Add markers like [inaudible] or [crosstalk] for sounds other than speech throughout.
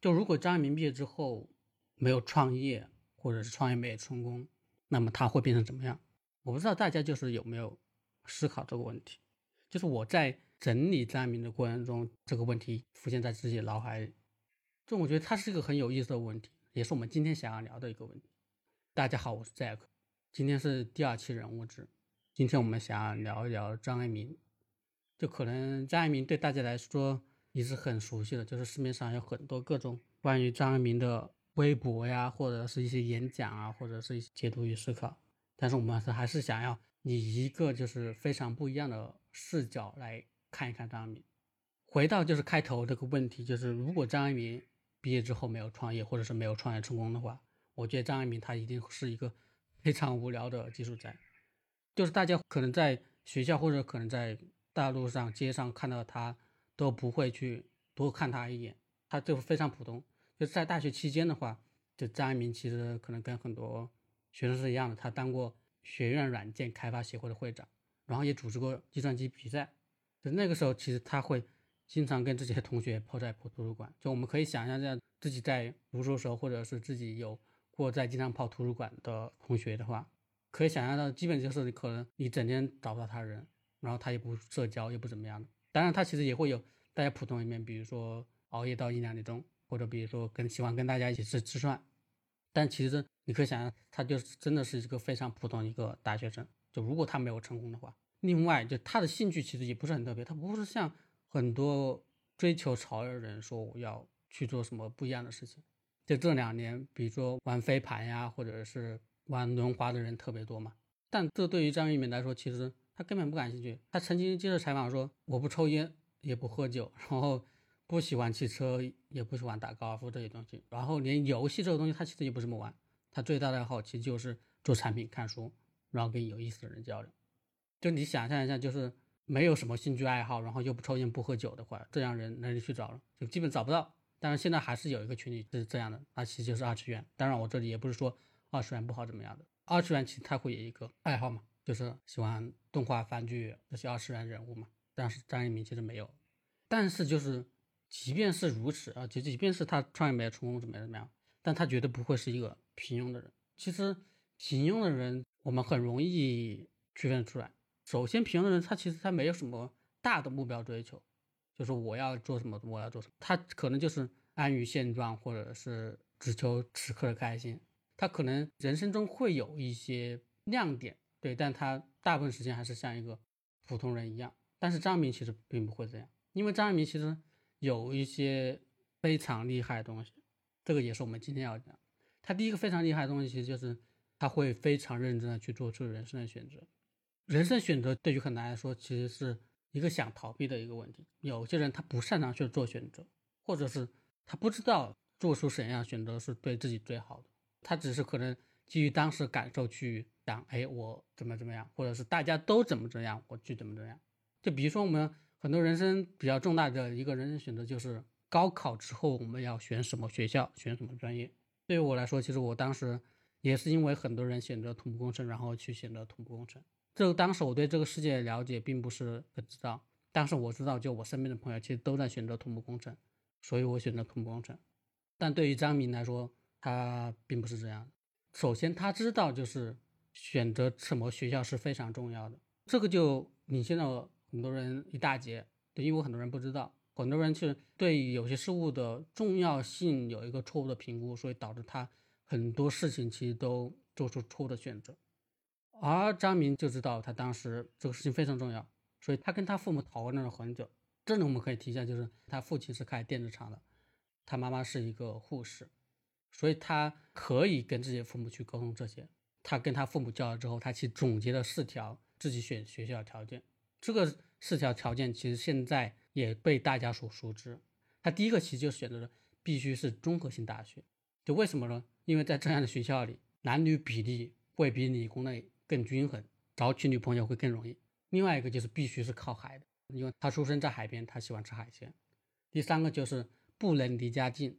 就如果张一鸣毕业之后没有创业，或者是创业没有成功，那么他会变成怎么样？我不知道大家就是有没有思考这个问题。就是我在整理张一鸣的过程中，这个问题浮现在自己脑海里。就我觉得它是一个很有意思的问题，也是我们今天想要聊的一个问题。大家好，我是 Jack，今天是第二期人物志。今天我们想要聊一聊张一鸣。就可能张一鸣对大家来说也是很熟悉的，就是市面上有很多各种关于张一鸣的微博呀，或者是一些演讲啊，或者是一些解读与思考。但是我们还是想要以一个就是非常不一样的视角来看一看张一鸣。回到就是开头这个问题，就是如果张一鸣。毕业之后没有创业，或者是没有创业成功的话，我觉得张一鸣他一定是一个 [laughs] 非常无聊的技术宅。就是大家可能在学校或者可能在大路上街上看到他，都不会去多看他一眼，他就非常普通。就在大学期间的话，就张一鸣其实可能跟很多学生是一样的，他当过学院软件开发协会的会长，然后也组织过计算机比赛。就那个时候，其实他会。经常跟自己的同学泡在图书馆，就我们可以想象，这样自己在读书时候，或者是自己有过在经常泡图书馆的同学的话，可以想象到，基本就是你可能你整天找不到他人，然后他也不社交，也不怎么样的。当然，他其实也会有大家普通一面，比如说熬夜到一两点钟，或者比如说跟喜欢跟大家一起吃吃饭。但其实你可以想象，他就是真的是一个非常普通一个大学生。就如果他没有成功的话，另外就他的兴趣其实也不是很特别，他不是像。很多追求潮流的人说我要去做什么不一样的事情，就这两年，比如说玩飞盘呀，或者是玩轮滑的人特别多嘛。但这对于张一鸣来说，其实他根本不感兴趣。他曾经接受采访说，我不抽烟，也不喝酒，然后不喜欢汽车，也不喜欢打高尔夫这些东西，然后连游戏这个东西他其实也不怎么玩。他最大的爱好其实就是做产品、看书，然后跟有意思的人交流。就你想象一下，就是。没有什么兴趣爱好，然后又不抽烟不喝酒的话，这样人哪里去找了？就基本找不到。但是现在还是有一个群体是这样的，那其实就是二次元。当然，我这里也不是说二次元不好怎么样的，二次元其实它会有一个爱好嘛，就是喜欢动画、番剧这些二次元人物嘛。但是张一鸣其实没有。但是就是即便是如此啊，即即便是他创业没有成功怎么样怎么样，但他绝对不会是一个平庸的人。其实平庸的人我们很容易区分出来。首先，平庸的人他其实他没有什么大的目标追求，就是我要做什么，我要做什么，他可能就是安于现状，或者是只求此刻的开心。他可能人生中会有一些亮点，对，但他大部分时间还是像一个普通人一样。但是张明其实并不会这样，因为张明其实有一些非常厉害的东西，这个也是我们今天要讲。他第一个非常厉害的东西，其实就是他会非常认真的去做出人生的选择。人生选择对于很多人来说，其实是一个想逃避的一个问题。有些人他不擅长去做选择，或者是他不知道做出什么样选择是对自己最好的。他只是可能基于当时感受去讲，哎，我怎么怎么样，或者是大家都怎么怎样，我去怎么怎样。就比如说我们很多人生比较重大的一个人生选择，就是高考之后我们要选什么学校，选什么专业。对于我来说，其实我当时也是因为很多人选择土木工程，然后去选择土木工程。就当时我对这个世界了解并不是很知道，但是我知道，就我身边的朋友其实都在选择土木工程，所以我选择土木工程。但对于张明来说，他并不是这样。首先，他知道就是选择什么学校是非常重要的，这个就领先了很多人一大截。对，因为很多人不知道，很多人是对有些事物的重要性有一个错误的评估，所以导致他很多事情其实都做出错误的选择。而张明就知道他当时这个事情非常重要，所以他跟他父母讨论了很久。这里我们可以提一下，就是他父亲是开电子厂的，他妈妈是一个护士，所以他可以跟自己的父母去沟通这些。他跟他父母交流之后，他去总结了四条自己选学校的条件。这个四条条件其实现在也被大家所熟知。他第一个其实就选择了必须是综合性大学，就为什么呢？因为在这样的学校里，男女比例会比理工类。更均衡，找娶女朋友会更容易。另外一个就是必须是靠海的，因为他出生在海边，他喜欢吃海鲜。第三个就是不能离家近，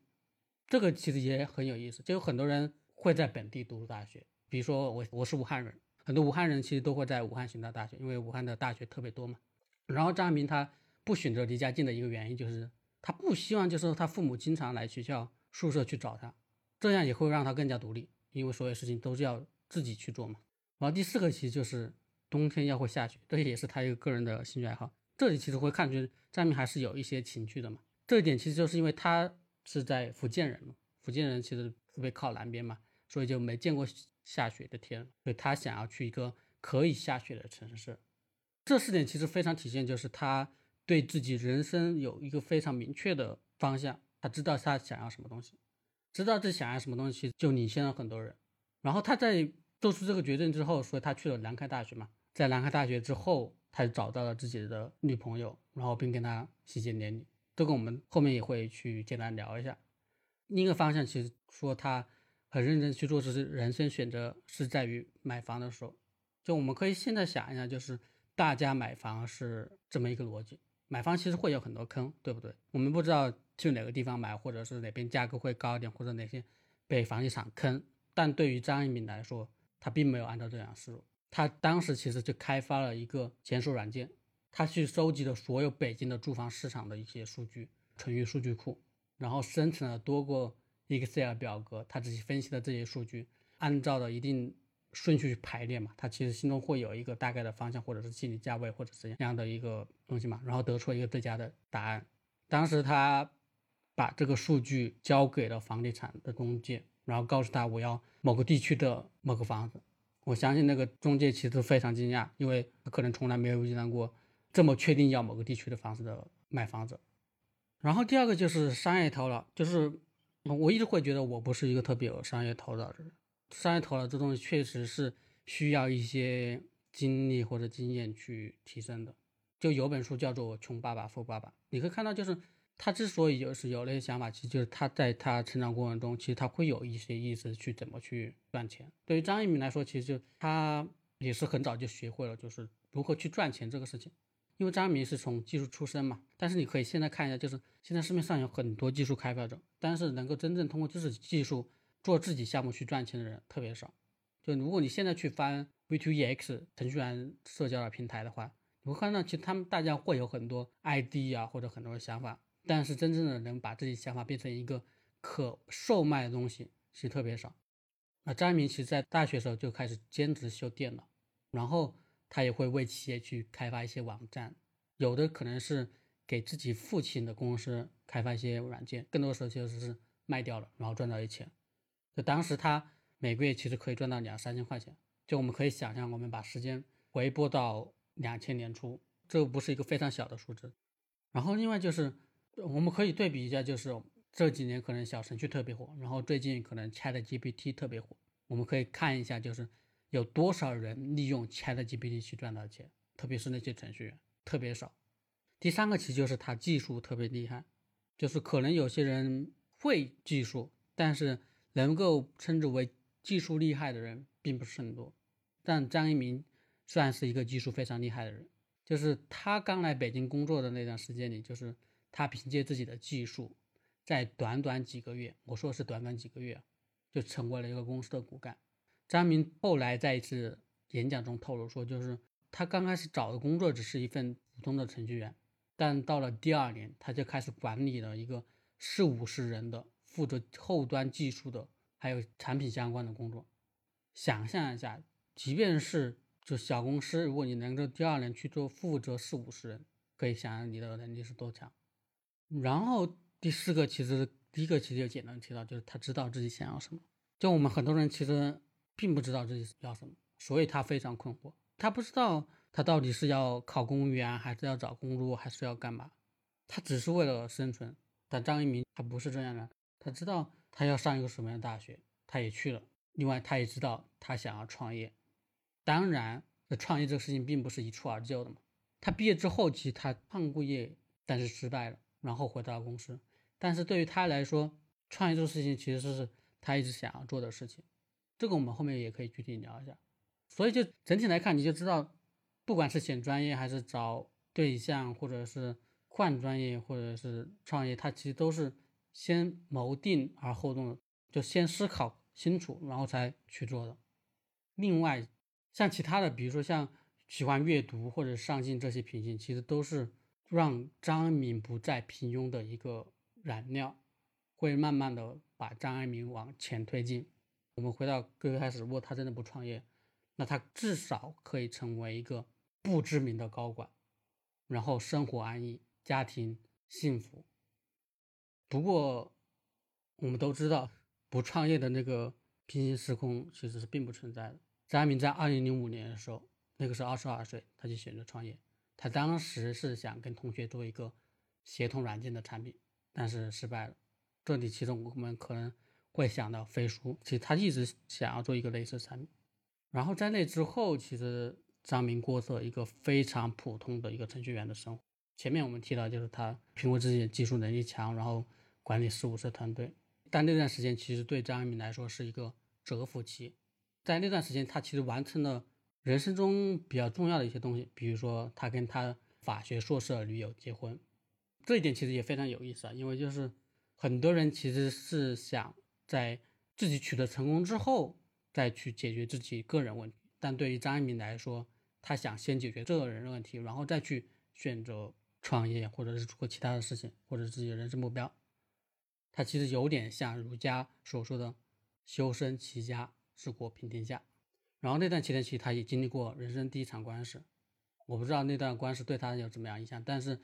这个其实也很有意思。就有很多人会在本地读大学，比如说我，我是武汉人，很多武汉人其实都会在武汉选择大学，因为武汉的大学特别多嘛。然后张明他不选择离家近的一个原因就是，他不希望就是他父母经常来学校宿舍去找他，这样也会让他更加独立，因为所有事情都是要自己去做嘛。然后第四个其实就是冬天要会下雪，这也是他一个个人的兴趣爱好。这里其实会看出张明还是有一些情趣的嘛。这一点其实就是因为他是在福建人嘛，福建人其实特别靠南边嘛，所以就没见过下雪的天，所以他想要去一个可以下雪的城市。这四点其实非常体现，就是他对自己人生有一个非常明确的方向，他知道他想要什么东西，知道自己想要什么东西就领先了很多人。然后他在做出这个决定之后，所以他去了南开大学嘛，在南开大学之后，他就找到了自己的女朋友，然后并跟他喜结连理。这个我们后面也会去简单聊一下。另一个方向其实说他很认真去做，这是人生选择是在于买房的时候，就我们可以现在想一下，就是。大家买房是这么一个逻辑，买房其实会有很多坑，对不对？我们不知道去哪个地方买，或者是哪边价格会高一点，或者哪些被房地产坑。但对于张一鸣来说，他并没有按照这样思路，他当时其实就开发了一个检索软件，他去收集了所有北京的住房市场的一些数据，存于数据库，然后生成了多个 Excel 表格，他自己分析的这些数据，按照的一定。顺序去排列嘛，他其实心中会有一个大概的方向，或者是心理价位，或者是这样的一个东西嘛，然后得出一个最佳的答案。当时他把这个数据交给了房地产的中介，然后告诉他我要某个地区的某个房子。我相信那个中介其实非常惊讶，因为他可能从来没有遇到过这么确定要某个地区的房子的买房子。然后第二个就是商业头脑，就是我一直会觉得我不是一个特别有商业头脑的人。商业头脑这东西确实是需要一些经历或者经验去提升的。就有本书叫做《穷爸爸富爸爸》，你可以看到，就是他之所以就是有那些想法，其实就是他在他成长过程中，其实他会有一些意识去怎么去赚钱。对于张一鸣来说，其实就他也是很早就学会了就是如何去赚钱这个事情。因为张一鸣是从技术出身嘛，但是你可以现在看一下，就是现在市面上有很多技术开发者，但是能够真正通过自己技术。做自己项目去赚钱的人特别少，就如果你现在去翻 V2EX 程序员社交的平台的话，你会看到其实他们大家会有很多 ID 啊或者很多的想法，但是真正的能把自己想法变成一个可售卖的东西其实特别少。那张一鸣其实在大学时候就开始兼职修电脑，然后他也会为企业去开发一些网站，有的可能是给自己父亲的公司开发一些软件，更多的时候其实是卖掉了，然后赚到一钱。就当时他每个月其实可以赚到两三千块钱，就我们可以想象，我们把时间回拨到两千年初，这不是一个非常小的数字。然后另外就是我们可以对比一下，就是这几年可能小程序特别火，然后最近可能 Chat GPT 特别火，我们可以看一下，就是有多少人利用 Chat GPT 去赚到钱，特别是那些程序员特别少。第三个其实就是他技术特别厉害，就是可能有些人会技术，但是。能够称之为技术厉害的人并不是很多，但张一鸣算是一个技术非常厉害的人。就是他刚来北京工作的那段时间里，就是他凭借自己的技术，在短短几个月，我说是短短几个月，就成为了一个公司的骨干。张明后来在一次演讲中透露说，就是他刚开始找的工作只是一份普通的程序员，但到了第二年，他就开始管理了一个四五十人的。负责后端技术的，还有产品相关的工作。想象一下，即便是就小公司，如果你能够第二年去做负责四五十人，可以想象你的能力是多强。然后第四个，其实第一个其实就简单提到，就是他知道自己想要什么。就我们很多人其实并不知道自己要什么，所以他非常困惑。他不知道他到底是要考公务员，还是要找工作，还是要干嘛？他只是为了生存。但张一鸣他不是这样的。他知道他要上一个什么样的大学，他也去了。另外，他也知道他想要创业。当然，这创业这个事情并不是一蹴而就的嘛。他毕业之后，其实他创过业，但是失败了，然后回到了公司。但是对于他来说，创业这个事情其实是他一直想要做的事情。这个我们后面也可以具体聊一下。所以就整体来看，你就知道，不管是选专业，还是找对象，或者是换专业，或者是创业，他其实都是。先谋定而后动，就先思考清楚，然后才去做的。另外，像其他的，比如说像喜欢阅读或者上进这些品性，其实都是让张爱民不再平庸的一个燃料，会慢慢的把张爱民往前推进。我们回到最开始，如果他真的不创业，那他至少可以成为一个不知名的高管，然后生活安逸，家庭幸福。不过，我们都知道，不创业的那个平行时空其实是并不存在的。张爱民在二零零五年的时候，那个时候二十二岁，他就选择创业。他当时是想跟同学做一个协同软件的产品，但是失败了。这里其实我们可能会想到飞书，其实他一直想要做一个类似产品。然后在那之后，其实张明过着一个非常普通的一个程序员的生活。前面我们提到，就是他凭借自己的技术能力强，然后管理四五十团队。但那段时间其实对张一鸣来说是一个蛰伏期。在那段时间，他其实完成了人生中比较重要的一些东西，比如说他跟他法学硕士的女友结婚，这一点其实也非常有意思啊。因为就是很多人其实是想在自己取得成功之后再去解决自己个人问题，但对于张一鸣来说，他想先解决这个人的问题，然后再去选择创业或者是做其他的事情，或者自己的人生目标。他其实有点像儒家所说的“修身齐家”。治国平天下，然后那段期间，其实他也经历过人生第一场官司。我不知道那段官司对他有怎么样影响，但是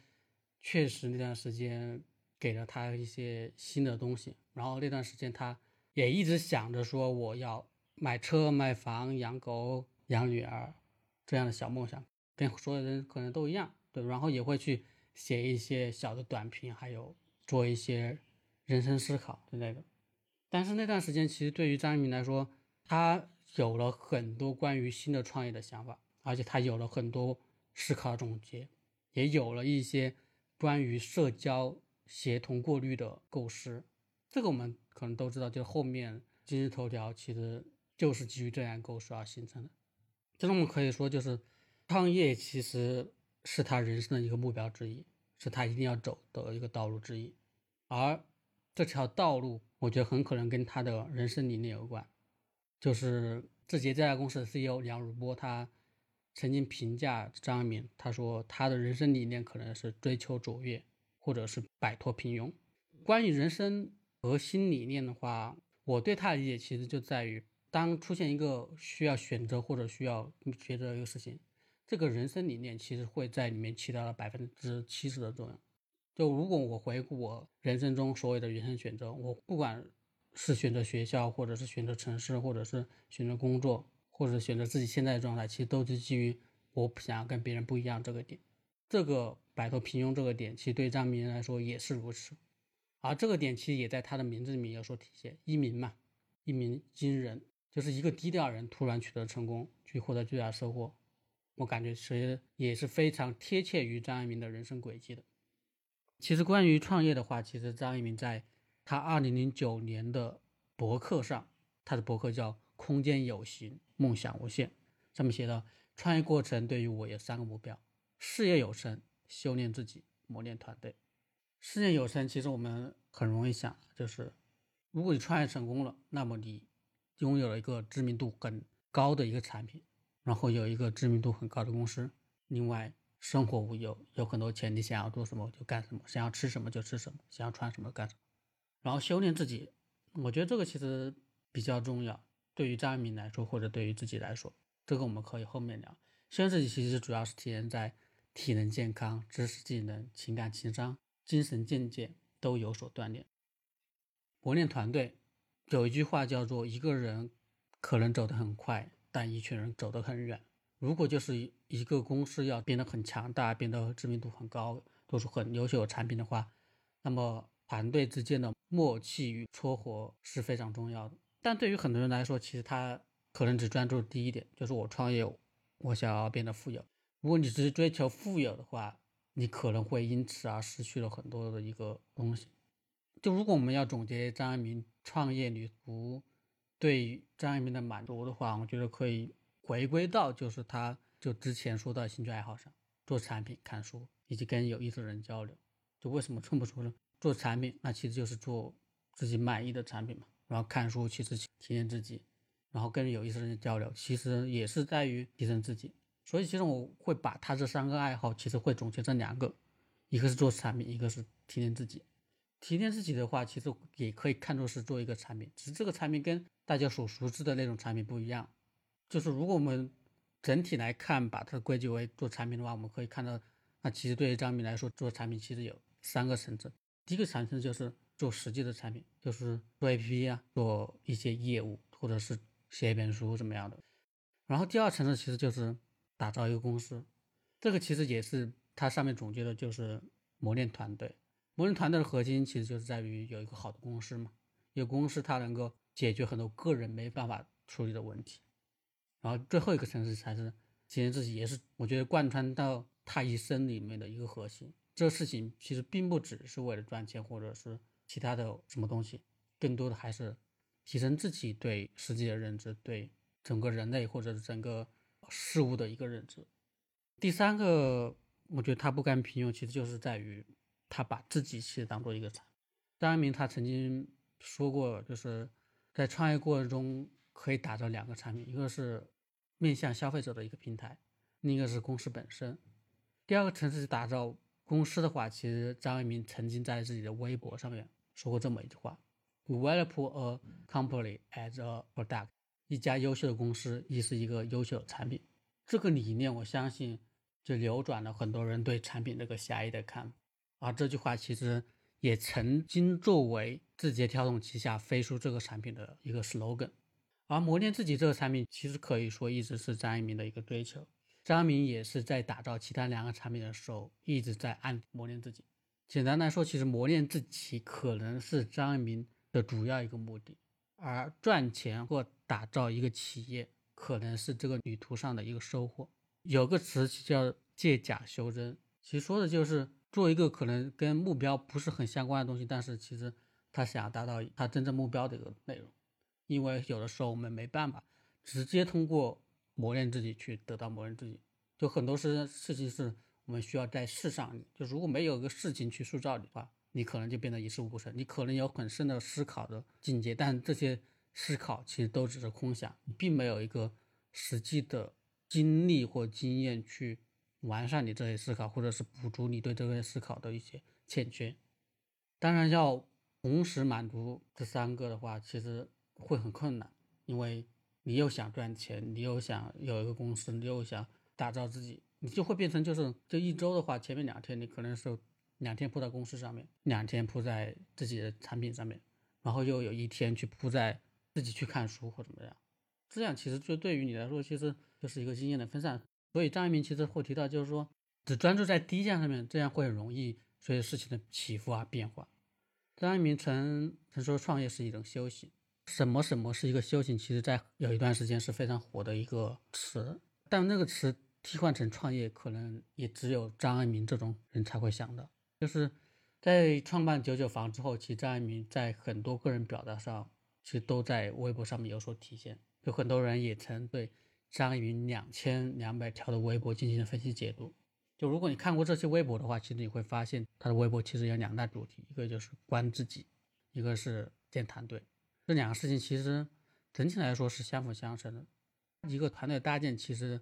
确实那段时间给了他一些新的东西。然后那段时间，他也一直想着说我要买车、买房、养狗、养女儿这样的小梦想，跟所有人可能都一样，对。然后也会去写一些小的短评，还有做一些人生思考之类的。但是那段时间，其实对于张一鸣来说，他有了很多关于新的创业的想法，而且他有了很多思考总结，也有了一些关于社交协同过滤的构思。这个我们可能都知道，就后面今日头条其实就是基于这样构思而形成的。这我们可以说，就是创业其实是他人生的一个目标之一，是他一定要走的一个道路之一。而这条道路，我觉得很可能跟他的人生理念有关。就是字节这家公司的 CEO 梁汝波，他曾经评价张一鸣，他说他的人生理念可能是追求卓越，或者是摆脱平庸。关于人生核心理念的话，我对他的理解其实就在于，当出现一个需要选择或者需要抉择一个事情，这个人生理念其实会在里面起到了百分之七十的作用。就如果我回顾我人生中所有的人生选择，我不管。是选择学校，或者是选择城市，或者是选择工作，或者选择自己现在的状态，其实都是基于我不想要跟别人不一样这个点。这个摆脱平庸这个点，其实对张明来说也是如此。而这个点其实也在他的名字里面有所体现，一鸣嘛，一鸣惊人，就是一个低调人突然取得成功，去获得巨大收获。我感觉其实也是非常贴切于张一鸣的人生轨迹的。其实关于创业的话，其实张一鸣在。他二零零九年的博客上，他的博客叫“空间有形，梦想无限”，上面写的创业过程对于我有三个目标：事业有成、修炼自己、磨练团队。事业有成，其实我们很容易想，就是如果你创业成功了，那么你拥有了一个知名度很高的一个产品，然后有一个知名度很高的公司，另外生活无忧，有很多钱，你想要做什么就干什么，想要吃什么就吃什么，想要穿什么干什么。然后修炼自己，我觉得这个其实比较重要。对于张爱民来说，或者对于自己来说，这个我们可以后面聊。修炼自己其实主要是体现在体能健康、知识技能、情感情商、精神境界都有所锻炼。磨练团队，有一句话叫做：“一个人可能走得很快，但一群人走得很远。”如果就是一个公司要变得很强大，变得知名度很高，做出很优秀的产品的话，那么团队之间的默契与撮合是非常重要的。但对于很多人来说，其实他可能只专注第一点，就是我创业，我想要变得富有。如果你只是追求富有的话，你可能会因此而失去了很多的一个东西。就如果我们要总结张爱民创业旅途对张爱民的满足的话，我觉得可以回归到就是他就之前说到兴趣爱好上，做产品、看书以及跟有意思的人交流。就为什么撑不出呢？做产品，那其实就是做自己满意的产品嘛。然后看书，其实体验自己，然后跟有意思的人交流，其实也是在于提升自己。所以，其实我会把他这三个爱好，其实会总结成两个：一个是做产品，一个是提炼自己。提炼自己的话，其实也可以看作是做一个产品，只是这个产品跟大家所熟知的那种产品不一样。就是如果我们整体来看，把它归结为做产品的话，我们可以看到，那其实对于张明来说，做产品其实有三个层次。第一个层次就是做实际的产品，就是做 APP 啊，做一些业务，或者是写一本书怎么样的。然后第二层次其实就是打造一个公司，这个其实也是它上面总结的，就是磨练团队。磨人团队的核心其实就是在于有一个好的公司嘛，有公司它能够解决很多个人没办法处理的问题。然后最后一个层次才是提升自己，也是我觉得贯穿到他一生里面的一个核心。这个事情其实并不只是为了赚钱，或者是其他的什么东西，更多的还是提升自己对世界的认知，对整个人类或者是整个事物的一个认知。第三个，我觉得他不甘平庸，其实就是在于他把自己其实当做一个产品。张一鸣他曾经说过，就是在创业过程中可以打造两个产品，一个是。面向消费者的一个平台，另一个是公司本身。第二个层次是打造公司的话，其实张一鸣曾经在自己的微博上面说过这么一句话：“Develop a company as a product。”一家优秀的公司亦是一个优秀的产品。这个理念，我相信就扭转了很多人对产品这个狭义的看法。而这句话其实也曾经作为字节跳动旗下飞书这个产品的一个 slogan。而磨练自己这个产品，其实可以说一直是张一鸣的一个追求。张一鸣也是在打造其他两个产品的时候，一直在暗磨练自己。简单来说，其实磨练自己可能是张一鸣的主要一个目的，而赚钱或打造一个企业，可能是这个旅途上的一个收获。有个词叫借假修真，其实说的就是做一个可能跟目标不是很相关的东西，但是其实他想要达到他真正目标的一个内容。因为有的时候我们没办法直接通过磨练自己去得到磨练自己，就很多事事情是我们需要在事上，就如果没有一个事情去塑造你的话，你可能就变得一事无成。你可能有很深的思考的境界，但这些思考其实都只是空想，并没有一个实际的经历或经验去完善你这些思考，或者是补足你对这些思考的一些欠缺。当然，要同时满足这三个的话，其实。会很困难，因为你又想赚钱，你又想有一个公司，你又想打造自己，你就会变成就是，这一周的话，前面两天你可能是两天扑在公司上面，两天扑在自己的产品上面，然后又有一天去扑在自己去看书或怎么样，这样其实就对于你来说，其实就是一个经验的分散。所以张一鸣其实会提到，就是说只专注在第一件上面，这样会很容易随着事情的起伏而变化。张一鸣曾曾说，创业是一种修行。什么什么是一个修行？其实，在有一段时间是非常火的一个词，但那个词替换成创业，可能也只有张爱民这种人才会想到。就是在创办九九房之后，其实张爱民在很多个人表达上，其实都在微博上面有所体现。有很多人也曾对张爱民两千两百条的微博进行了分析解读。就如果你看过这些微博的话，其实你会发现他的微博其实有两大主题，一个就是关自己，一个是建团队。这两个事情其实整体来说是相辅相成的。一个团队搭建其实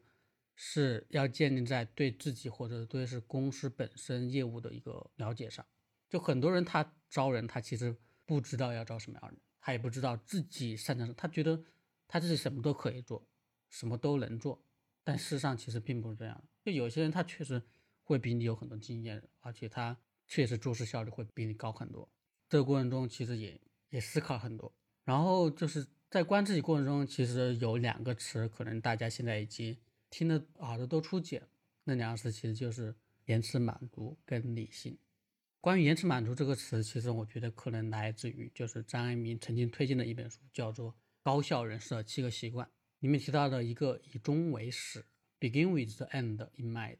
是要建立在对自己或者对是公司本身业务的一个了解上。就很多人他招人，他其实不知道要招什么样的人，他也不知道自己擅长什么，他觉得他自己什么都可以做，什么都能做。但事实上其实并不是这样。就有些人他确实会比你有很多经验，而且他确实做事效率会比你高很多。这个过程中其实也也思考很多。然后就是在观自己过程中，其实有两个词，可能大家现在已经听得耳朵都出茧。那两个词其实就是延迟满足跟理性。关于延迟满足这个词，其实我觉得可能来自于就是张爱民曾经推荐的一本书，叫做《高效人士的七个习惯》，里面提到的一个以终为始，begin with the end in mind，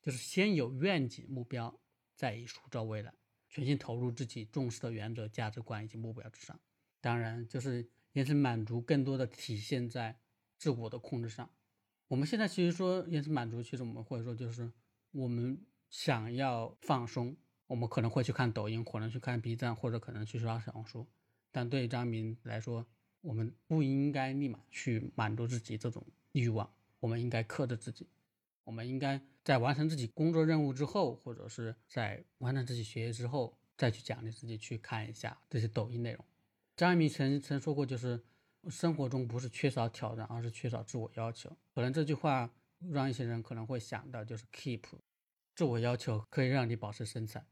就是先有愿景目标，再以塑造未来，全心投入自己重视的原则、价值观以及目标之上。当然，就是延迟满足更多的体现在自我的控制上。我们现在其实说延迟满足，其实我们会说就是我们想要放松，我们可能会去看抖音，可能去看 B 站，或者可能去刷小红书。但对张明来说，我们不应该立马去满足自己这种欲望，我们应该克制自己，我们应该在完成自己工作任务之后，或者是在完成自己学业之后，再去奖励自己去看一下这些抖音内容。张一鸣曾曾说过，就是生活中不是缺少挑战，而是缺少自我要求。可能这句话让一些人可能会想到，就是 keep 自我要求可以让你保持身材。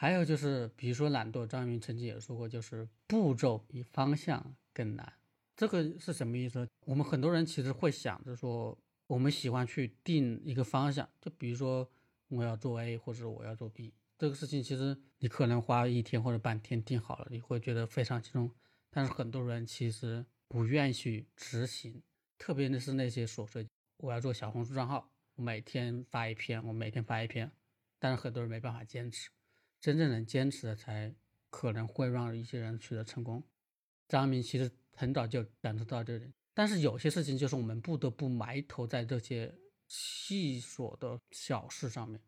还有就是，比如说懒惰，张一鸣曾经也说过，就是步骤比方向更难。这个是什么意思？我们很多人其实会想着说，我们喜欢去定一个方向，就比如说我要做 A 或者我要做 B，这个事情其实你可能花一天或者半天定好了，你会觉得非常集中。但是很多人其实不愿意去执行，特别的是那些琐碎。我要做小红书账号，我每天发一篇，我每天发一篇，但是很多人没办法坚持。真正能坚持的，才可能会让一些人取得成功。张明其实很早就感受到这点，但是有些事情就是我们不得不埋头在这些细琐的小事上面。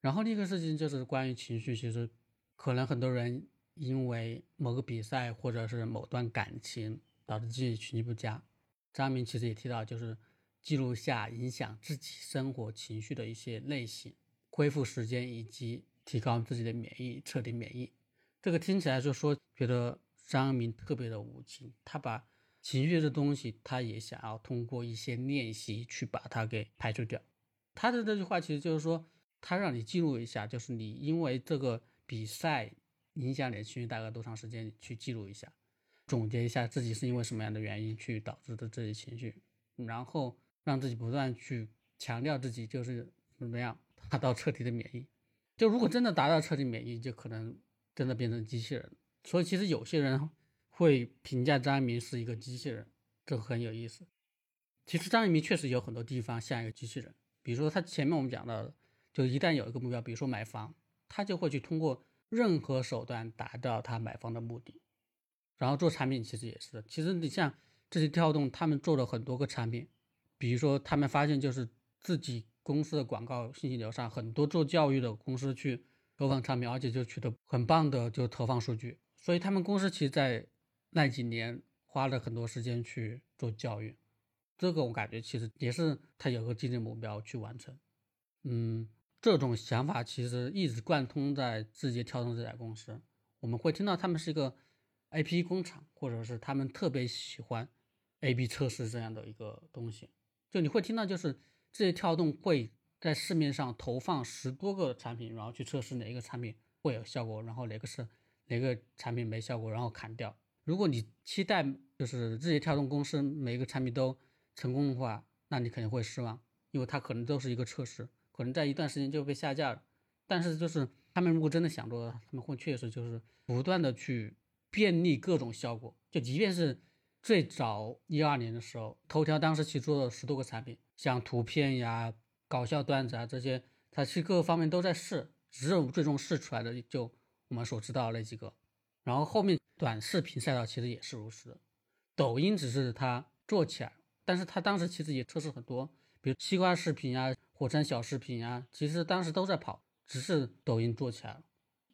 然后另一个事情就是关于情绪，其实可能很多人因为某个比赛或者是某段感情导致自己情绪不佳。张明其实也提到，就是记录下影响自己生活情绪的一些类型，恢复时间以及。提高自己的免疫，彻底免疫。这个听起来就说觉得张明特别的无情，他把情绪的东西，他也想要通过一些练习去把它给排除掉。他的这句话其实就是说，他让你记录一下，就是你因为这个比赛影响你的情绪大概多长时间，去记录一下，总结一下自己是因为什么样的原因去导致的这些情绪，然后让自己不断去强调自己就是怎么样达到彻底的免疫。就如果真的达到彻底免疫，就可能真的变成机器人。所以其实有些人会评价张一鸣是一个机器人，这很有意思。其实张一鸣确实有很多地方像一个机器人，比如说他前面我们讲到的，就一旦有一个目标，比如说买房，他就会去通过任何手段达到他买房的目的。然后做产品其实也是的，其实你像这些跳动，他们做了很多个产品，比如说他们发现就是自己。公司的广告信息流上，很多做教育的公司去投放产品，而且就取得很棒的就投放数据。所以他们公司其实，在那几年花了很多时间去做教育。这个我感觉其实也是他有个竞争目标去完成。嗯，这种想法其实一直贯通在字节跳动这家公司。我们会听到他们是一个 A P 工厂，或者是他们特别喜欢 A B 测试这样的一个东西。就你会听到就是。字节跳动会在市面上投放十多个产品，然后去测试哪一个产品会有效果，然后哪个是哪个产品没效果，然后砍掉。如果你期待就是字节跳动公司每一个产品都成功的话，那你肯定会失望，因为它可能都是一个测试，可能在一段时间就被下架了。但是就是他们如果真的想做，他们会确实就是不断的去便利各种效果，就即便是。最早一二年的时候，头条当时其实做了十多个产品，像图片呀、搞笑段子啊这些，它其实各个方面都在试，只是最终试出来的就我们所知道那几个。然后后面短视频赛道其实也是如此，抖音只是它做起来，但是它当时其实也测试很多，比如西瓜视频啊、火山小视频啊，其实当时都在跑，只是抖音做起来了。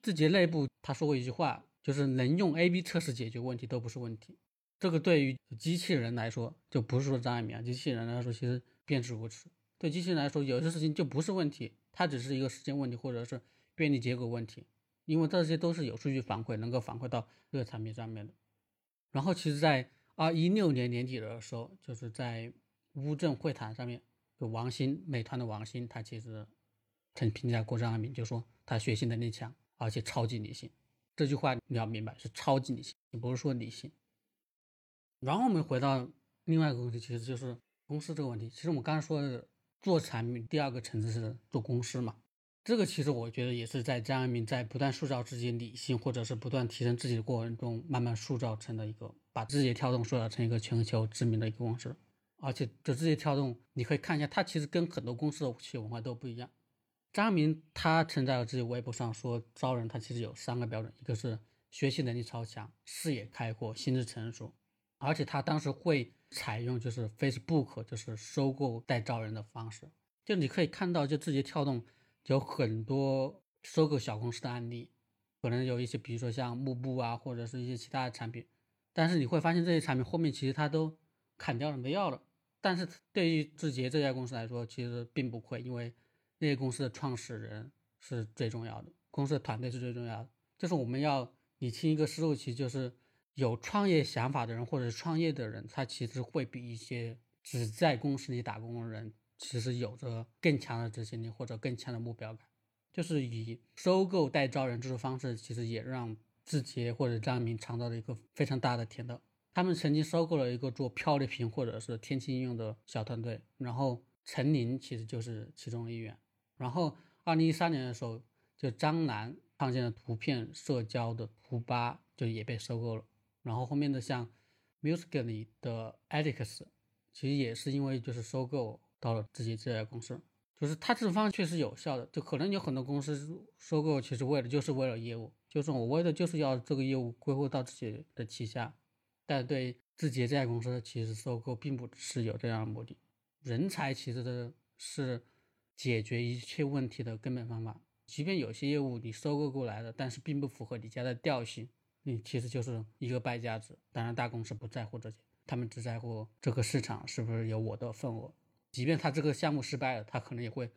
字节内部他说过一句话，就是能用 A/B 测试解决问题都不是问题。这个对于机器人来说，就不是说张爱民啊，机器人来说其实便是如此。对机器人来说，有些事情就不是问题，它只是一个时间问题，或者是便利结果问题，因为这些都是有数据反馈，能够反馈到这个产品上面的。然后，其实，在二一六年年底的时候，就是在乌镇会谈上面，就王兴，美团的王兴，他其实曾评价过张爱民，就说他学习能力强，而且超级理性。这句话你要明白，是超级理性，不是说理性。然后我们回到另外一个问题，其实就是公司这个问题。其实我们刚才说的做产品，第二个层次是做公司嘛。这个其实我觉得也是在张一鸣在不断塑造自己理性，或者是不断提升自己的过程中，慢慢塑造成的一个，把字节跳动塑造成一个全球知名的一个公司。而且这字节跳动，你可以看一下，它其实跟很多公司的企业文化都不一样。张一鸣他曾在自己微博上说，招人他其实有三个标准，一个是学习能力超强、视野开阔、心智成熟。而且他当时会采用就是 Facebook 就是收购代招人的方式，就你可以看到，就字节跳动有很多收购小公司的案例，可能有一些，比如说像幕布啊，或者是一些其他的产品，但是你会发现这些产品后面其实他都砍掉了，没要了。但是对于字节这家公司来说，其实并不亏，因为那些公司的创始人是最重要的，公司的团队是最重要的。就是我们要理清一个思路，其实就是有创业想法的人或者创业的人，他其实会比一些只在公司里打工的人，其实有着更强的执行力或者更强的目标感。就是以收购代招人这种方式，其实也让字节或者张一鸣尝到了一个非常大的甜头。他们曾经收购了一个做漂流瓶或者是天气应用的小团队，然后陈琳其实就是其中的一员。然后二零一三年的时候，就张楠创建了图片社交的图吧，就也被收购了。然后后面的像 Musically 的 Alex，其实也是因为就是收购到了自己这家公司。就是它这种方式确实有效的，就可能有很多公司收购，其实为了就是为了业务，就是我为的就是要这个业务归户到自己的旗下。但对自己这家公司，其实收购并不是有这样的目的。人才其实的是解决一切问题的根本方法。即便有些业务你收购过来的，但是并不符合你家的调性，你其实就是一个败家子。当然，大公司不在乎这些，他们只在乎这个市场是不是有我的份额。即便他这个项目失败了，他可能也会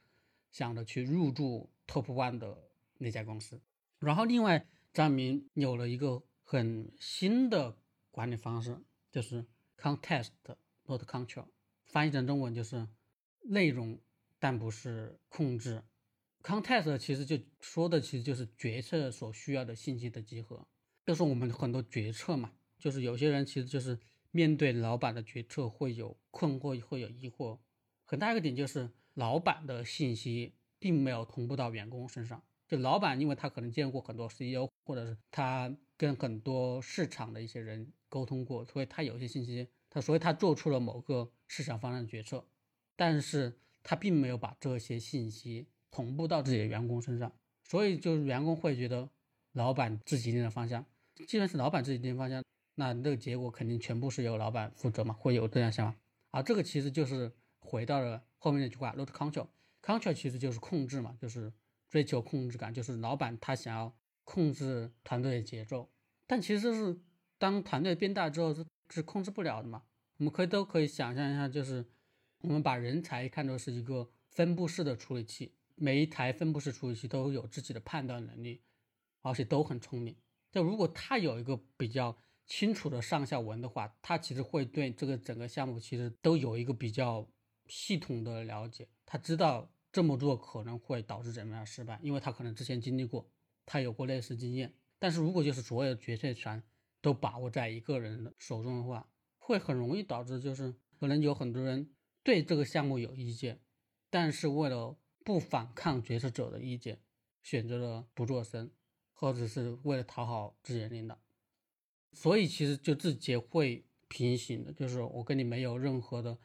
想着去入驻 Top One 的那家公司。然后，另外张明有了一个很新的管理方式，就是 Context Not Control，翻译成中文就是内容但不是控制。Context 其实就说的其实就是决策所需要的信息的集合，就是我们很多决策嘛，就是有些人其实就是面对老板的决策会有困惑，会有疑惑。很大一个点就是，老板的信息并没有同步到员工身上。就老板，因为他可能见过很多 CEO，或者是他跟很多市场的一些人沟通过，所以他有些信息，他所以他做出了某个市场方向的决策，但是他并没有把这些信息同步到自己的员工身上，所以就是员工会觉得老板自己定的方向，既然是老板自己定方向，那这个结果肯定全部是由老板负责嘛，会有这样想法。而这个其实就是。回到了后面那句话，not control，control 其实就是控制嘛，就是追求控制感，就是老板他想要控制团队的节奏，但其实是当团队变大之后是是控制不了的嘛。我们可以都可以想象一下，就是我们把人才看作是一个分布式的处理器，每一台分布式处理器都有自己的判断能力，而且都很聪明。就如果他有一个比较清楚的上下文的话，他其实会对这个整个项目其实都有一个比较。系统的了解，他知道这么做可能会导致怎么样失败，因为他可能之前经历过，他有过类似经验。但是如果就是所有决策权都把握在一个人的手中的话，会很容易导致就是可能有很多人对这个项目有意见，但是为了不反抗决策者的意见，选择了不做声，或者是为了讨好自己的领导，所以其实就自己会平行的，就是我跟你没有任何的。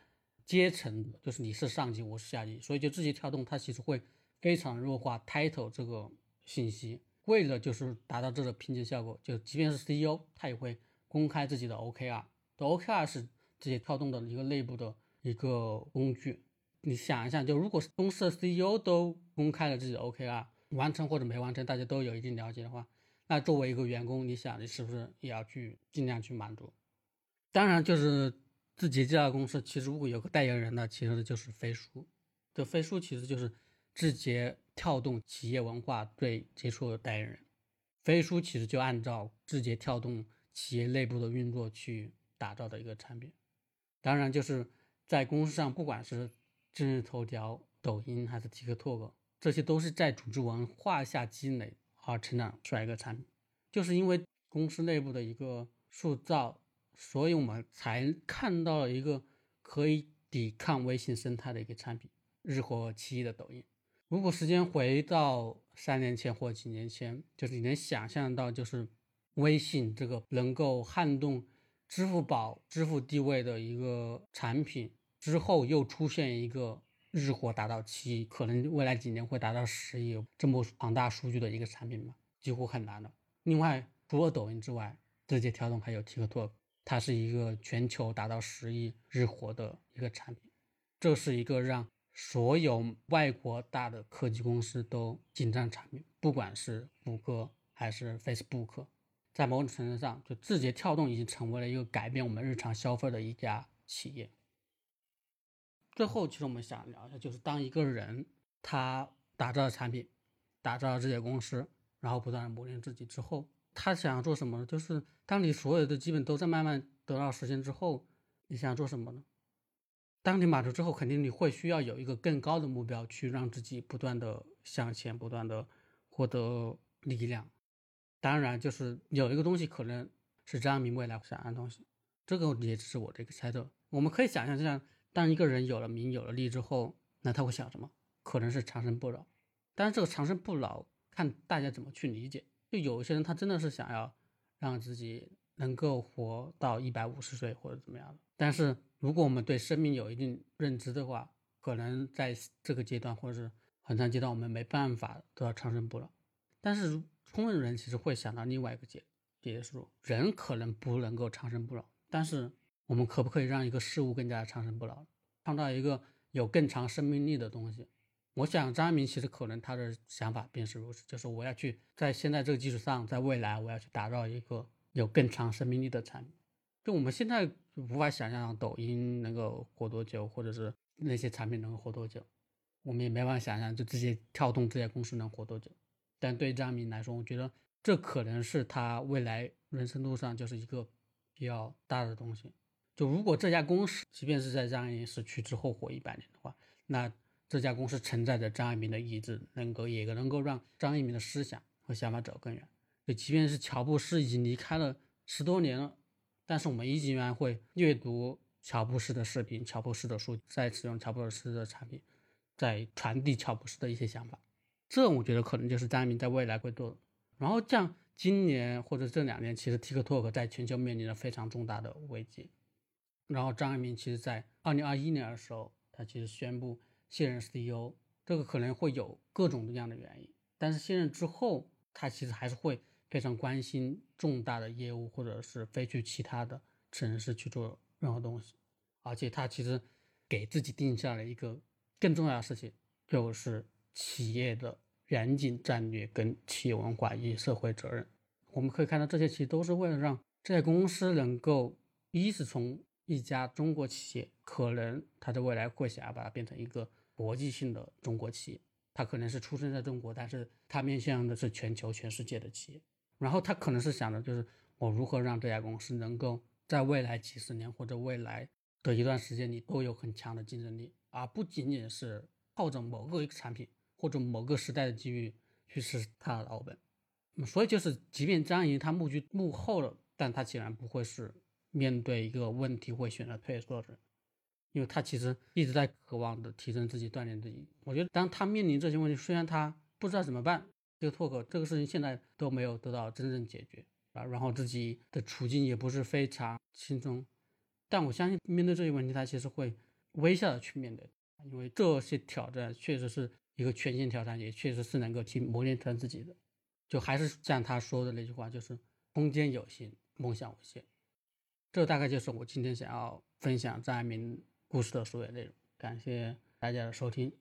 阶层就是你是上级，我是下级，所以就字节跳动它其实会非常弱化 title 这个信息，为了就是达到这个拼接效果，就即便是 CEO 他也会公开自己的 OKR，的 OKR 是自己跳动的一个内部的一个工具。你想一下，就如果是公司的 CEO 都公开了自己的 OKR，完成或者没完成，大家都有一定了解的话，那作为一个员工，你想你是不是也要去尽量去满足？当然就是。字节这家公司其实如果有个代言人呢，其实就是飞书。这飞书其实就是字节跳动企业文化最接触的代言人。飞书其实就按照字节跳动企业内部的运作去打造的一个产品。当然，就是在公司上，不管是今日头条、抖音还是 TikTok，这些都是在组织文化下积累而成长出来一个产品。就是因为公司内部的一个塑造。所以我们才看到了一个可以抵抗微信生态的一个产品，日活七亿的抖音。如果时间回到三年前或几年前，就是你能想象到，就是微信这个能够撼动支付宝支付地位的一个产品之后，又出现一个日活达到七亿，可能未来几年会达到十亿这么庞大数据的一个产品吗？几乎很难的。另外，除了抖音之外，字节跳动还有 TikTok。它是一个全球达到十亿日活的一个产品，这是一个让所有外国大的科技公司都紧张产品，不管是谷歌还是 Facebook，在某种程度上，就字节跳动已经成为了一个改变我们日常消费的一家企业。最后，其实我们想聊一下，就是当一个人他打造了产品，打造了这些公司，然后不断磨练自己之后，他想要做什么呢？就是当你所有的基本都在慢慢得到实现之后，你想要做什么呢？当你满足之后，肯定你会需要有一个更高的目标，去让自己不断的向前，不断的获得力量。当然，就是有一个东西可能是张明未来想要的东西，这个也只是我的一个猜测。我们可以想象，就像当一个人有了名有了利之后，那他会想什么？可能是长生不老。但是这个长生不老，看大家怎么去理解。就有些人，他真的是想要让自己能够活到一百五十岁或者怎么样的。但是如果我们对生命有一定认知的话，可能在这个阶段或者是很长阶段，我们没办法得到长生不老。但是聪明人其实会想到另外一个结结束：人可能不能够长生不老，但是我们可不可以让一个事物更加长生不老，创造一个有更长生命力的东西？我想张一鸣其实可能他的想法便是如此，就是我要去在现在这个基础上，在未来我要去打造一个有更长生命力的产品。就我们现在无法想象抖音能够活多久，或者是那些产品能够活多久，我们也没办法想象就这些跳动这些公司能活多久。但对张一鸣来说，我觉得这可能是他未来人生路上就是一个比较大的东西。就如果这家公司即便是在张一鸣死去之后活一百年的话，那这家公司承载着张爱民的意志，能够也能够让张爱民的思想和想法走更远。就即便是乔布斯已经离开了十多年了，但是我们依然会阅读乔布斯的视频、乔布斯的书，在使用乔布斯的产品，在传递乔布斯的一些想法。这我觉得可能就是张爱民在未来会做的。然后像今年或者这两年，其实 TikTok 在全球面临着非常重大的危机。然后张一鸣其实在二零二一年的时候，他其实宣布卸任 CEO，这个可能会有各种各样的原因。但是卸任之后，他其实还是会非常关心重大的业务，或者是飞去其他的城市去做任何东西。而且他其实给自己定下了一个更重要的事情，就是企业的。远景战略跟企业文化以及社会责任，我们可以看到这些其实都是为了让这些公司能够，一是从一家中国企业，可能它在未来会想要把它变成一个国际性的中国企业，它可能是出生在中国，但是它面向的是全球全世界的企业，然后它可能是想的就是我如何让这家公司能够在未来几十年或者未来的一段时间里都有很强的竞争力，而不仅仅是靠着某个一个产品。或者某个时代的机遇去吃他的老本，所以就是，即便张莹他幕居幕后了，但他显然不会是面对一个问题会选择退缩的人，因为他其实一直在渴望的提升自己、锻炼自己。我觉得，当他面临这些问题，虽然他不知道怎么办，这个脱口这个事情现在都没有得到真正解决啊，然后自己的处境也不是非常轻松，但我相信面对这些问题，他其实会微笑的去面对，因为这些挑战确实是。一个全新挑战，也确实是能够去磨练成自己的。就还是像他说的那句话，就是空间有限，梦想无限。这大概就是我今天想要分享张爱民故事的所有内容。感谢大家的收听。